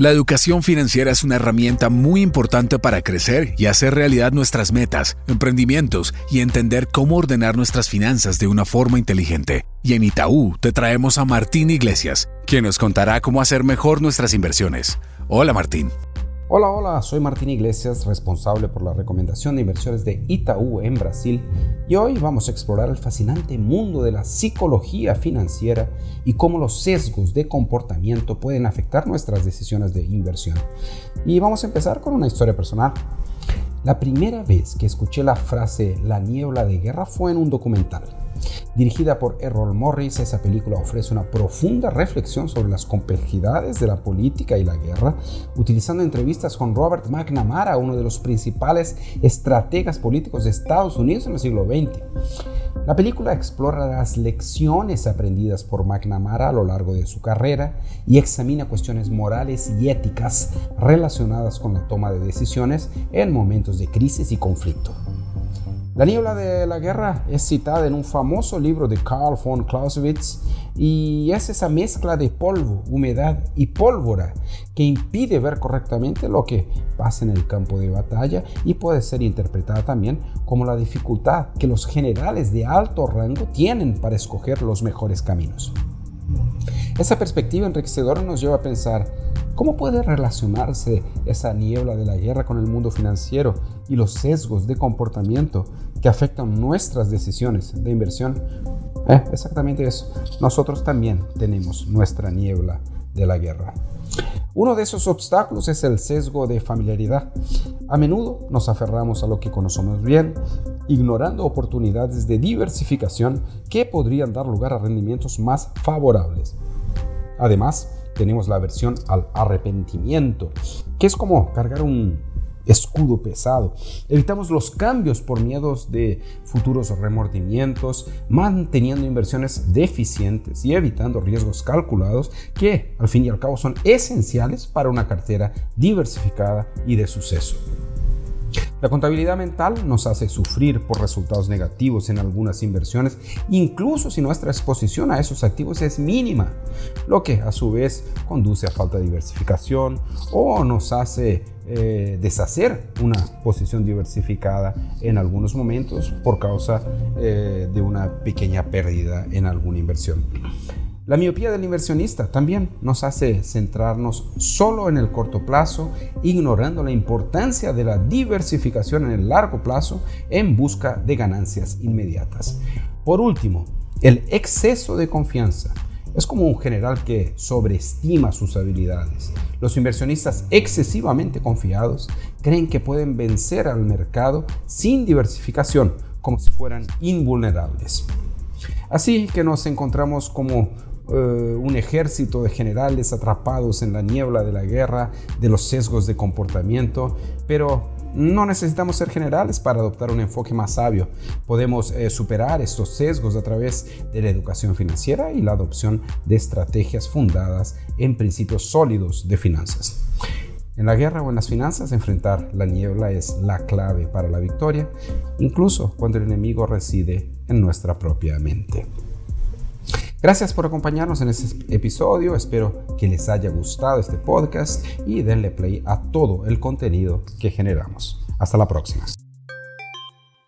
La educación financiera es una herramienta muy importante para crecer y hacer realidad nuestras metas, emprendimientos y entender cómo ordenar nuestras finanzas de una forma inteligente. Y en Itaú te traemos a Martín Iglesias, quien nos contará cómo hacer mejor nuestras inversiones. Hola Martín. Hola, hola, soy Martín Iglesias, responsable por la recomendación de inversiones de Itaú en Brasil y hoy vamos a explorar el fascinante mundo de la psicología financiera y cómo los sesgos de comportamiento pueden afectar nuestras decisiones de inversión. Y vamos a empezar con una historia personal. La primera vez que escuché la frase la niebla de guerra fue en un documental. Dirigida por Errol Morris, esa película ofrece una profunda reflexión sobre las complejidades de la política y la guerra, utilizando entrevistas con Robert McNamara, uno de los principales estrategas políticos de Estados Unidos en el siglo XX. La película explora las lecciones aprendidas por McNamara a lo largo de su carrera y examina cuestiones morales y éticas relacionadas con la toma de decisiones en momentos de crisis y conflicto. La niebla de la guerra es citada en un famoso libro de Carl von Clausewitz y es esa mezcla de polvo, humedad y pólvora que impide ver correctamente lo que pasa en el campo de batalla y puede ser interpretada también como la dificultad que los generales de alto rango tienen para escoger los mejores caminos. Esa perspectiva enriquecedora nos lleva a pensar ¿Cómo puede relacionarse esa niebla de la guerra con el mundo financiero y los sesgos de comportamiento que afectan nuestras decisiones de inversión? Eh, exactamente eso. Nosotros también tenemos nuestra niebla de la guerra. Uno de esos obstáculos es el sesgo de familiaridad. A menudo nos aferramos a lo que conocemos bien, ignorando oportunidades de diversificación que podrían dar lugar a rendimientos más favorables. Además, tenemos la versión al arrepentimiento, que es como cargar un escudo pesado. Evitamos los cambios por miedos de futuros remordimientos, manteniendo inversiones deficientes y evitando riesgos calculados que al fin y al cabo son esenciales para una cartera diversificada y de suceso. La contabilidad mental nos hace sufrir por resultados negativos en algunas inversiones, incluso si nuestra exposición a esos activos es mínima, lo que a su vez conduce a falta de diversificación o nos hace eh, deshacer una posición diversificada en algunos momentos por causa eh, de una pequeña pérdida en alguna inversión. La miopía del inversionista también nos hace centrarnos solo en el corto plazo, ignorando la importancia de la diversificación en el largo plazo en busca de ganancias inmediatas. Por último, el exceso de confianza. Es como un general que sobreestima sus habilidades. Los inversionistas excesivamente confiados creen que pueden vencer al mercado sin diversificación, como si fueran invulnerables. Así que nos encontramos como eh, un ejército de generales atrapados en la niebla de la guerra, de los sesgos de comportamiento, pero no necesitamos ser generales para adoptar un enfoque más sabio. Podemos eh, superar estos sesgos a través de la educación financiera y la adopción de estrategias fundadas en principios sólidos de finanzas. En la guerra o en las finanzas, enfrentar la niebla es la clave para la victoria, incluso cuando el enemigo reside en nuestra propia mente. Gracias por acompañarnos en este episodio, espero que les haya gustado este podcast y denle play a todo el contenido que generamos. Hasta la próxima.